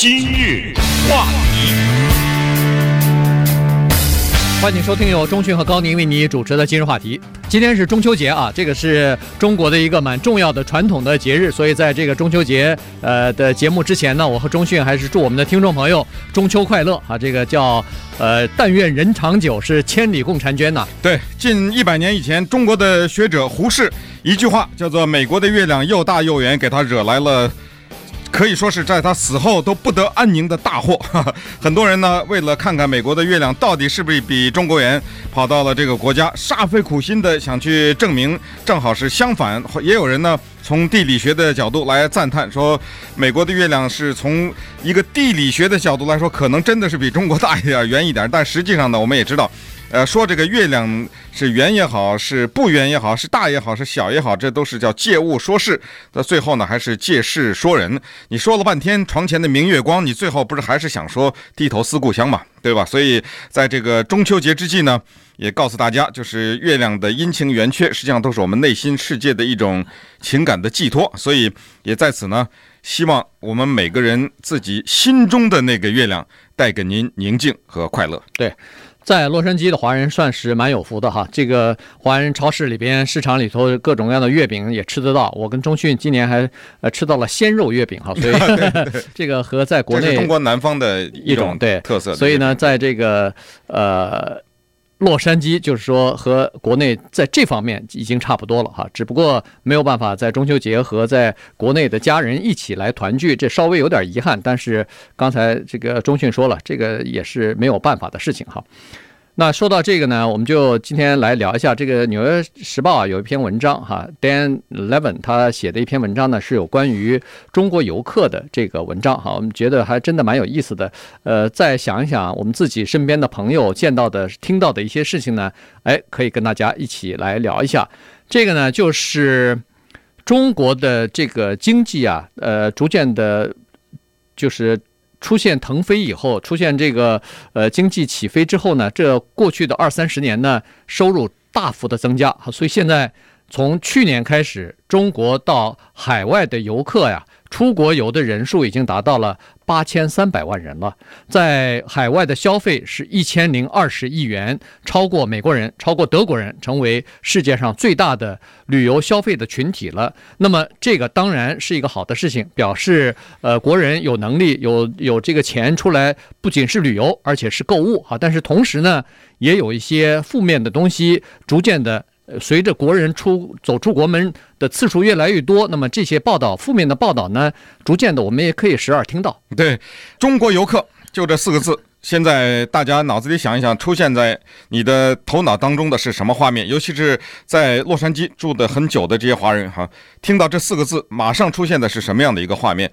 今日话题，欢迎收听由钟讯和高宁为你主持的今日话题。今天是中秋节啊，这个是中国的一个蛮重要的传统的节日，所以在这个中秋节呃的节目之前呢，我和钟讯还是祝我们的听众朋友中秋快乐啊！这个叫呃“但愿人长久，是千里共婵娟”呐。对，近一百年以前，中国的学者胡适一句话叫做“美国的月亮又大又圆”，给他惹来了。可以说是在他死后都不得安宁的大祸。很多人呢，为了看看美国的月亮到底是不是比中国圆，跑到了这个国家，煞费苦心的想去证明，正好是相反。也有人呢，从地理学的角度来赞叹，说美国的月亮是从一个地理学的角度来说，可能真的是比中国大一点、圆一点。但实际上呢，我们也知道。呃，说这个月亮是圆也好，是不圆也好，是大也好，是小也好，这都是叫借物说事。那最后呢，还是借事说人。你说了半天床前的明月光，你最后不是还是想说低头思故乡嘛，对吧？所以在这个中秋节之际呢，也告诉大家，就是月亮的阴晴圆缺，实际上都是我们内心世界的一种情感的寄托。所以也在此呢，希望我们每个人自己心中的那个月亮，带给您宁静和快乐。对。在洛杉矶的华人算是蛮有福的哈，这个华人超市里边市场里头各种各样的月饼也吃得到。我跟中迅今年还呃吃到了鲜肉月饼哈，所以 这个和在国内中国南方的一种对特色。所以呢，在这个呃。洛杉矶就是说和国内在这方面已经差不多了哈，只不过没有办法在中秋节和在国内的家人一起来团聚，这稍微有点遗憾。但是刚才这个中讯说了，这个也是没有办法的事情哈。那说到这个呢，我们就今天来聊一下这个《纽约时报》啊，有一篇文章哈，Dan Levin 他写的一篇文章呢，是有关于中国游客的这个文章哈，我们觉得还真的蛮有意思的。呃，再想一想我们自己身边的朋友见到的、听到的一些事情呢，哎，可以跟大家一起来聊一下。这个呢，就是中国的这个经济啊，呃，逐渐的，就是。出现腾飞以后，出现这个呃经济起飞之后呢，这过去的二三十年呢，收入大幅的增加，所以现在从去年开始，中国到海外的游客呀。出国游的人数已经达到了八千三百万人了，在海外的消费是一千零二十亿元，超过美国人，超过德国人，成为世界上最大的旅游消费的群体了。那么这个当然是一个好的事情，表示呃国人有能力，有有这个钱出来，不仅是旅游，而且是购物哈。但是同时呢，也有一些负面的东西，逐渐的。随着国人出走出国门的次数越来越多，那么这些报道负面的报道呢，逐渐的我们也可以时而听到。对，中国游客就这四个字，现在大家脑子里想一想，出现在你的头脑当中的是什么画面？尤其是在洛杉矶住的很久的这些华人哈，听到这四个字，马上出现的是什么样的一个画面？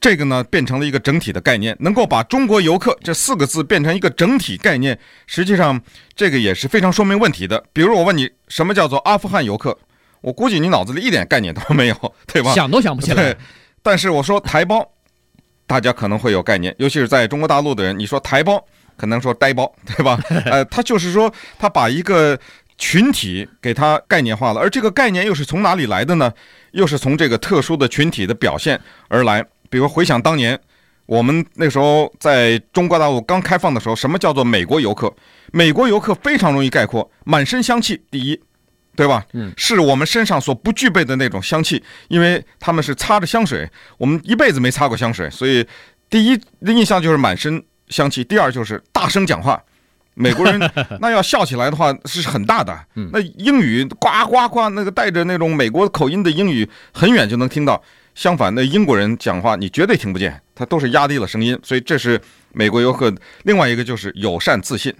这个呢，变成了一个整体的概念，能够把中国游客这四个字变成一个整体概念，实际上这个也是非常说明问题的。比如我问你，什么叫做阿富汗游客？我估计你脑子里一点概念都没有，对吧？想都想不起来。但是我说台胞，大家可能会有概念，尤其是在中国大陆的人，你说台胞，可能说呆胞，对吧？呃，他就是说他把一个群体给他概念化了，而这个概念又是从哪里来的呢？又是从这个特殊的群体的表现而来。比如回想当年，我们那时候在中国大陆刚开放的时候，什么叫做美国游客？美国游客非常容易概括，满身香气，第一，对吧？嗯，是我们身上所不具备的那种香气，因为他们是擦着香水，我们一辈子没擦过香水，所以第一的印象就是满身香气。第二就是大声讲话，美国人 那要笑起来的话是很大的，那英语呱呱呱，那个带着那种美国口音的英语，很远就能听到。相反，那英国人讲话你绝对听不见，他都是压低了声音，所以这是美国游客。另外一个就是友善自信，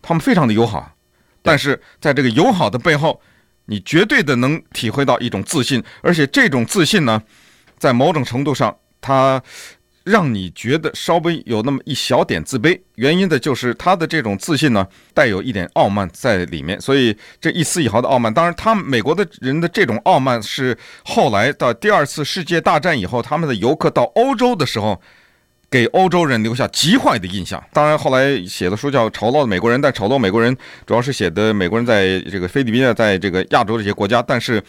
他们非常的友好，但是在这个友好的背后，你绝对的能体会到一种自信，而且这种自信呢，在某种程度上，它。让你觉得稍微有那么一小点自卑，原因的就是他的这种自信呢，带有一点傲慢在里面。所以这一丝一毫的傲慢，当然，他们美国的人的这种傲慢是后来到第二次世界大战以后，他们的游客到欧洲的时候，给欧洲人留下极坏的印象。当然，后来写的书叫《丑陋的美国人》，但丑陋美国人主要是写的美国人在这个菲律宾啊，在这个亚洲这些国家，但是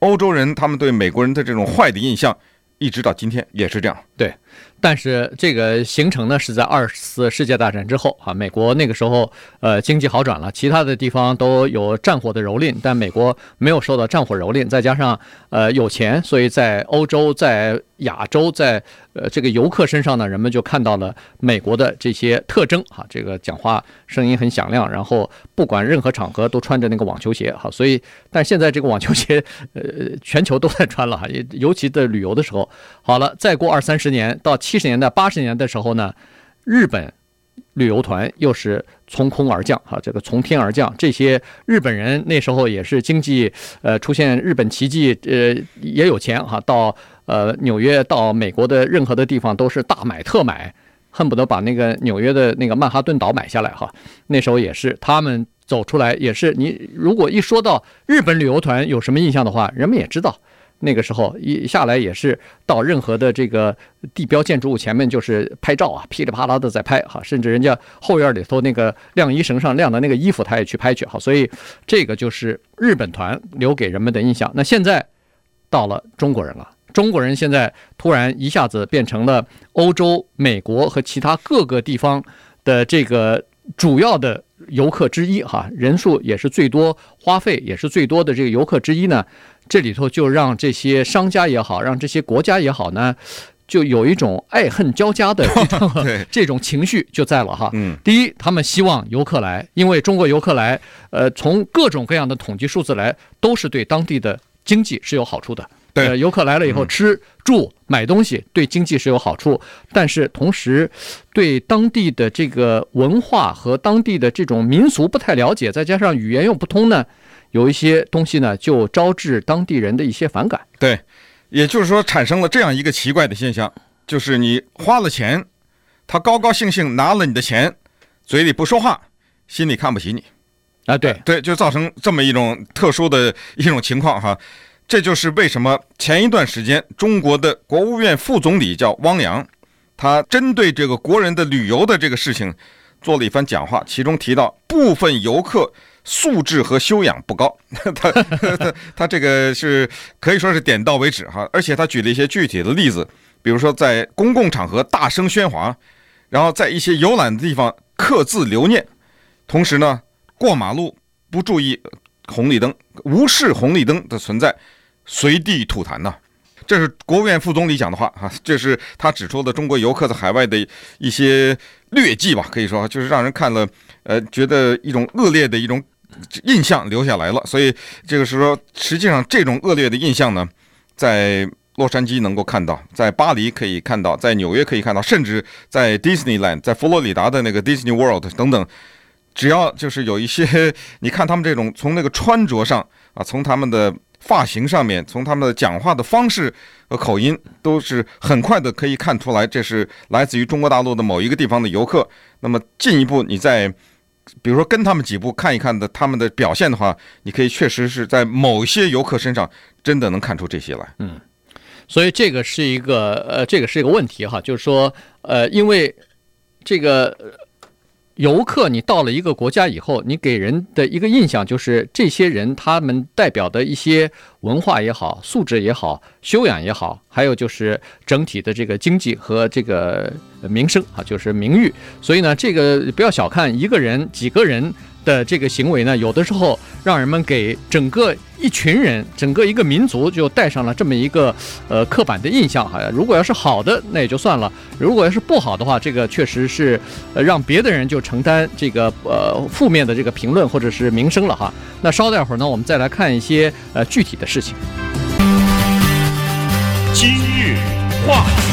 欧洲人他们对美国人的这种坏的印象。一直到今天也是这样。对，但是这个形成呢，是在二次世界大战之后啊，美国那个时候呃经济好转了，其他的地方都有战火的蹂躏，但美国没有受到战火蹂躏，再加上呃有钱，所以在欧洲、在亚洲、在呃这个游客身上呢，人们就看到了美国的这些特征哈，这个讲话声音很响亮，然后不管任何场合都穿着那个网球鞋哈，所以但现在这个网球鞋呃全球都在穿了哈，尤其在旅游的时候，好了，再过二三十年到。七十年代、八十年代的时候呢，日本旅游团又是从空而降，哈，这个从天而降。这些日本人那时候也是经济呃出现日本奇迹，呃也有钱哈，到呃纽约、到美国的任何的地方都是大买特买，恨不得把那个纽约的那个曼哈顿岛买下来哈。那时候也是他们走出来，也是你如果一说到日本旅游团有什么印象的话，人们也知道。那个时候一下来也是到任何的这个地标建筑物前面就是拍照啊，噼里啪啦的在拍哈，甚至人家后院里头那个晾衣绳上晾的那个衣服，他也去拍去哈，所以这个就是日本团留给人们的印象。那现在到了中国人了，中国人现在突然一下子变成了欧洲、美国和其他各个地方的这个主要的游客之一哈，人数也是最多，花费也是最多的这个游客之一呢。这里头就让这些商家也好，让这些国家也好呢，就有一种爱恨交加的这种 情绪就在了哈。嗯，第一，他们希望游客来，因为中国游客来，呃，从各种各样的统计数字来，都是对当地的经济是有好处的。对，游客来了以后吃住买东西，对经济是有好处，但是同时对当地的这个文化和当地的这种民俗不太了解，再加上语言又不通呢。有一些东西呢，就招致当地人的一些反感。对，也就是说，产生了这样一个奇怪的现象，就是你花了钱，他高高兴兴拿了你的钱，嘴里不说话，心里看不起你。啊，对对，就造成这么一种特殊的一种情况哈。这就是为什么前一段时间中国的国务院副总理叫汪洋，他针对这个国人的旅游的这个事情做了一番讲话，其中提到部分游客。素质和修养不高，他他他这个是可以说是点到为止哈，而且他举了一些具体的例子，比如说在公共场合大声喧哗，然后在一些游览的地方刻字留念，同时呢过马路不注意红绿灯，无视红绿灯的存在，随地吐痰呐，这是国务院副总理讲的话哈，这是他指出的中国游客在海外的一些劣迹吧，可以说就是让人看了呃觉得一种恶劣的一种。印象留下来了，所以这个是说，实际上这种恶劣的印象呢，在洛杉矶能够看到，在巴黎可以看到，在纽约可以看到，甚至在 Disneyland，在佛罗里达的那个 Disney World 等等，只要就是有一些，你看他们这种从那个穿着上啊，从他们的发型上面，从他们的讲话的方式和口音，都是很快的可以看出来，这是来自于中国大陆的某一个地方的游客。那么进一步你再。比如说跟他们几步看一看的他们的表现的话，你可以确实是在某些游客身上真的能看出这些来。嗯，所以这个是一个呃，这个是一个问题哈，就是说呃，因为这个。游客，你到了一个国家以后，你给人的一个印象就是这些人他们代表的一些文化也好、素质也好、修养也好，还有就是整体的这个经济和这个名声啊，就是名誉。所以呢，这个不要小看一个人、几个人。的这个行为呢，有的时候让人们给整个一群人、整个一个民族就带上了这么一个呃刻板的印象哈。如果要是好的，那也就算了；如果要是不好的话，这个确实是呃让别的人就承担这个呃负面的这个评论或者是名声了哈。那稍待会儿呢，我们再来看一些呃具体的事情。今日话。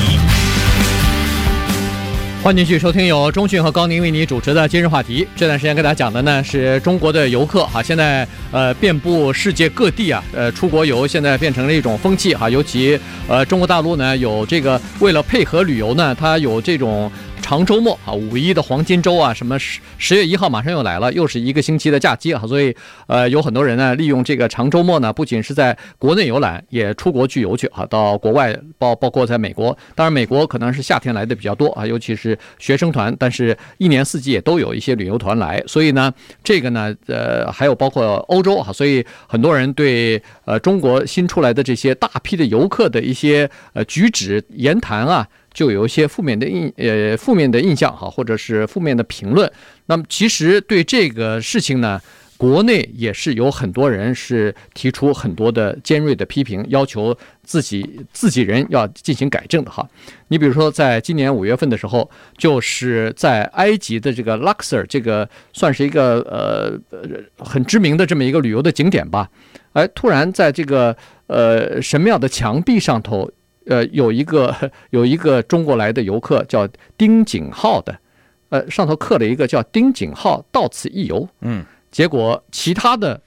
欢迎继续收听由中讯和高宁为你主持的今日话题。这段时间跟大家讲的呢是中国的游客哈，现在呃遍布世界各地啊，呃出国游现在变成了一种风气哈，尤其呃中国大陆呢有这个为了配合旅游呢，它有这种。长周末啊，五一的黄金周啊，什么十十月一号马上又来了，又是一个星期的假期啊，所以呃，有很多人呢利用这个长周末呢，不仅是在国内游览，也出国去游去啊，到国外包包括在美国，当然美国可能是夏天来的比较多啊，尤其是学生团，但是一年四季也都有一些旅游团来，所以呢，这个呢，呃，还有包括欧洲啊，所以很多人对呃中国新出来的这些大批的游客的一些呃举止言谈啊。就有一些负面的印呃负面的印象哈，或者是负面的评论。那么其实对这个事情呢，国内也是有很多人是提出很多的尖锐的批评，要求自己自己人要进行改正的哈。你比如说，在今年五月份的时候，就是在埃及的这个 Luxor 这个算是一个呃很知名的这么一个旅游的景点吧，哎，突然在这个呃神庙的墙壁上头，呃有一个 有一个中国来的游客叫丁景浩的，呃上头刻了一个叫丁景浩到此一游，嗯。结果，其他的，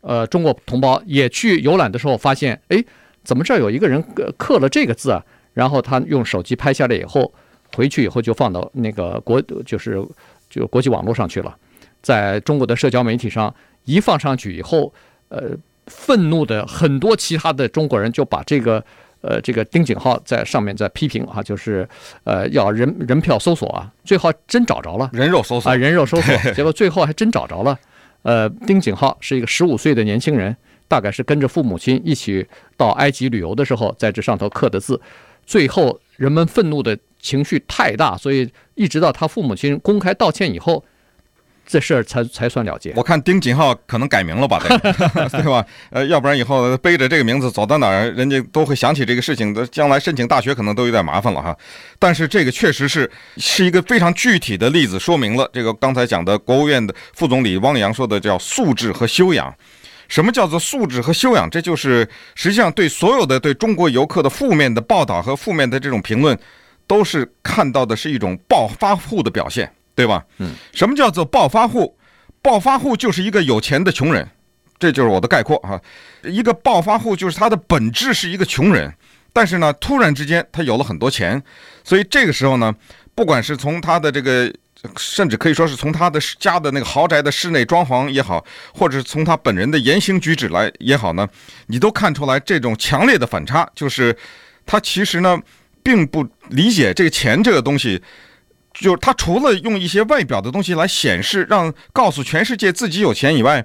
呃，中国同胞也去游览的时候，发现，哎，怎么这儿有一个人刻了这个字啊？然后他用手机拍下来以后，回去以后就放到那个国，就是就国际网络上去了。在中国的社交媒体上一放上去以后，呃，愤怒的很多其他的中国人就把这个，呃，这个丁景浩在上面在批评啊，就是，呃，要人人票搜索啊，最后真找着了，人肉搜索啊，人肉搜索，结果最后还真找着了。呃，丁景浩是一个十五岁的年轻人，大概是跟着父母亲一起到埃及旅游的时候，在这上头刻的字。最后人们愤怒的情绪太大，所以一直到他父母亲公开道歉以后，这事儿才才算了结。我看丁锦浩可能改名了吧，对吧？呃，要不然以后背着这个名字走到哪儿，人家都会想起这个事情的。将来申请大学可能都有点麻烦了哈。但是这个确实是是一个非常具体的例子，说明了这个刚才讲的国务院的副总理汪洋说的叫素质和修养。什么叫做素质和修养？这就是实际上对所有的对中国游客的负面的报道和负面的这种评论，都是看到的是一种暴发户的表现。对吧？嗯，什么叫做暴发户？暴发户就是一个有钱的穷人，这就是我的概括啊。一个暴发户就是他的本质是一个穷人，但是呢，突然之间他有了很多钱，所以这个时候呢，不管是从他的这个，甚至可以说是从他的家的那个豪宅的室内装潢也好，或者是从他本人的言行举止来也好呢，你都看出来这种强烈的反差，就是他其实呢，并不理解这个钱这个东西。就是他除了用一些外表的东西来显示，让告诉全世界自己有钱以外，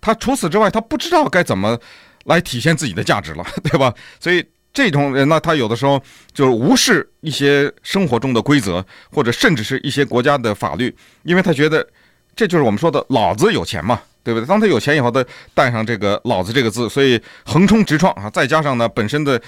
他除此之外，他不知道该怎么来体现自己的价值了，对吧？所以这种人呢，他有的时候就是无视一些生活中的规则，或者甚至是一些国家的法律，因为他觉得这就是我们说的“老子有钱”嘛。对不对？当他有钱以后，他带上这个“老子”这个字，所以横冲直撞啊！再加上呢，本身的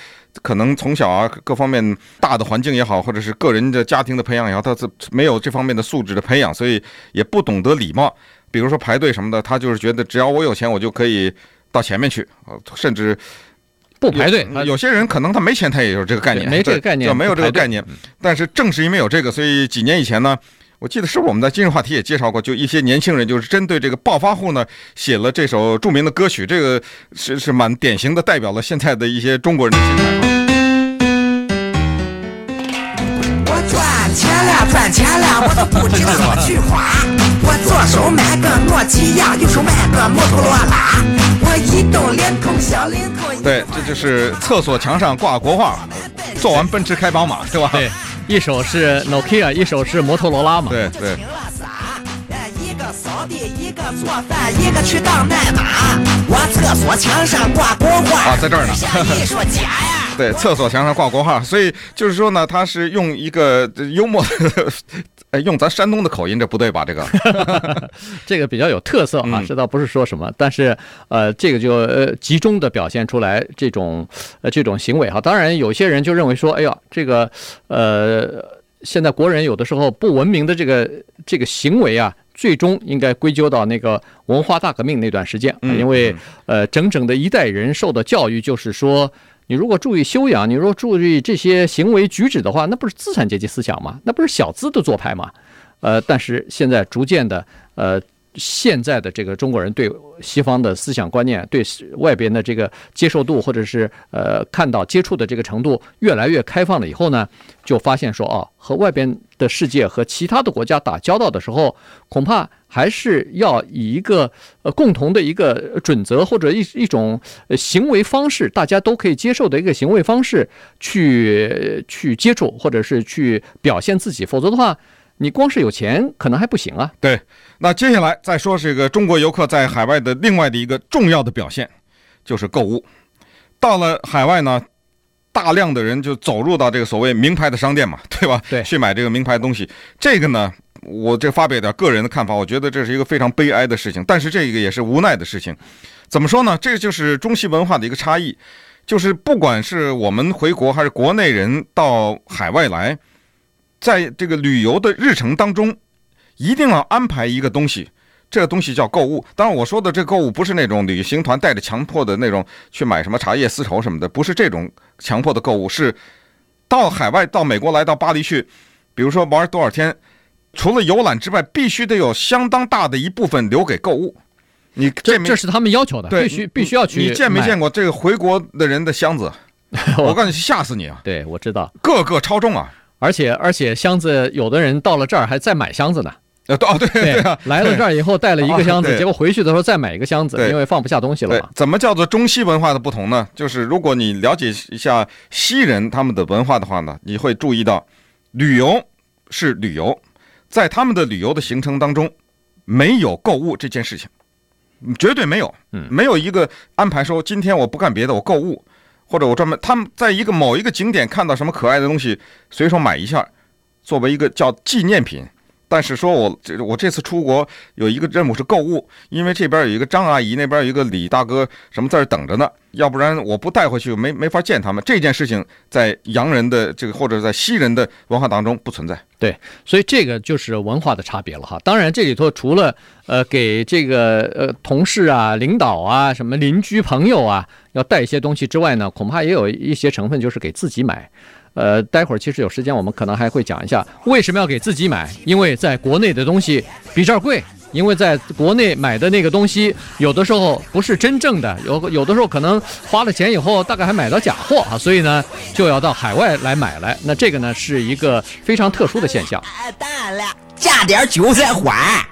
可能从小啊各方面大的环境也好，或者是个人的家庭的培养也好，他是没有这方面的素质的培养，所以也不懂得礼貌。比如说排队什么的，他就是觉得只要我有钱，我就可以到前面去啊，甚至不排队。有些人可能他没钱，他也有这个概念，没这个概念，就没有这个概念。但是正是因为有这个，所以几年以前呢。我记得是不是我们在今日话题也介绍过，就一些年轻人就是针对这个暴发户呢，写了这首著名的歌曲，这个是是蛮典型的，代表了现在的一些中国人的心态。我赚钱了，赚钱了，我都不知道怎么去花。我左手买个诺基亚，右手买个摩托罗拉。我移动、联通、小灵通。对，这就是厕所墙上挂国画，做完奔驰开宝马，是吧？对。一手是 Nokia，一手是摩托罗拉嘛？对对。一个扫地，一个做饭，一个去当代码。我厕所墙上挂国画啊，在这儿呢。艺术家呀。对，厕所墙上挂国画，所以就是说呢，他是用一个幽默的。哎，用咱山东的口音，这不对吧？这个，这个比较有特色啊，这倒不是说什么，嗯、但是呃，这个就呃集中的表现出来这种呃这种行为哈。当然，有些人就认为说，哎呀，这个呃，现在国人有的时候不文明的这个这个行为啊，最终应该归咎到那个文化大革命那段时间，因为呃，整整的一代人受的教育就是说。你如果注意修养，你如果注意这些行为举止的话，那不是资产阶级思想吗？那不是小资的做派吗？呃，但是现在逐渐的，呃。现在的这个中国人对西方的思想观念，对外边的这个接受度，或者是呃看到接触的这个程度越来越开放了以后呢，就发现说哦，和外边的世界和其他的国家打交道的时候，恐怕还是要以一个呃共同的一个准则或者一一种行为方式，大家都可以接受的一个行为方式去去接触，或者是去表现自己，否则的话。你光是有钱可能还不行啊。对，那接下来再说这个中国游客在海外的另外的一个重要的表现，就是购物。到了海外呢，大量的人就走入到这个所谓名牌的商店嘛，对吧？对，去买这个名牌东西。这个呢，我这发表点个人的看法，我觉得这是一个非常悲哀的事情，但是这个也是无奈的事情。怎么说呢？这就是中西文化的一个差异，就是不管是我们回国还是国内人到海外来，在这个旅游的日程当中，一定要安排一个东西。这个东西叫购物，当然我说的这个购物不是那种旅行团带着强迫的那种去买什么茶叶、丝绸什么的，不是这种强迫的购物，是到海外、到美国来到巴黎去，比如说玩多少天，除了游览之外，必须得有相当大的一部分留给购物。你这这是他们要求的，必须必须要去。你见没见过这个回国的人的箱子？我告诉你，吓死你啊！对，我知道，个个超重啊，而且而且箱子，有的人到了这儿还在买箱子呢。呃，哦，对对啊，来了这儿以后带了一个箱子，结果回去的时候再买一个箱子，因为放不下东西了嘛。怎么叫做中西文化的不同呢？就是如果你了解一下西人他们的文化的话呢，你会注意到，旅游是旅游，在他们的旅游的行程当中，没有购物这件事情，绝对没有，没有一个安排说今天我不干别的，我购物，或者我专门他们在一个某一个景点看到什么可爱的东西，随手买一下，作为一个叫纪念品。但是说我这我这次出国有一个任务是购物，因为这边有一个张阿姨，那边有一个李大哥，什么在这等着呢？要不然我不带回去，没没法见他们。这件事情在洋人的这个或者在西人的文化当中不存在。对，所以这个就是文化的差别了哈。当然这里头除了呃给这个呃同事啊、领导啊、什么邻居朋友啊要带一些东西之外呢，恐怕也有一些成分就是给自己买。呃，待会儿其实有时间，我们可能还会讲一下为什么要给自己买，因为在国内的东西比这儿贵，因为在国内买的那个东西有的时候不是真正的，有有的时候可能花了钱以后大概还买到假货啊，所以呢就要到海外来买来，那这个呢是一个非常特殊的现象。大了，加点韭菜花。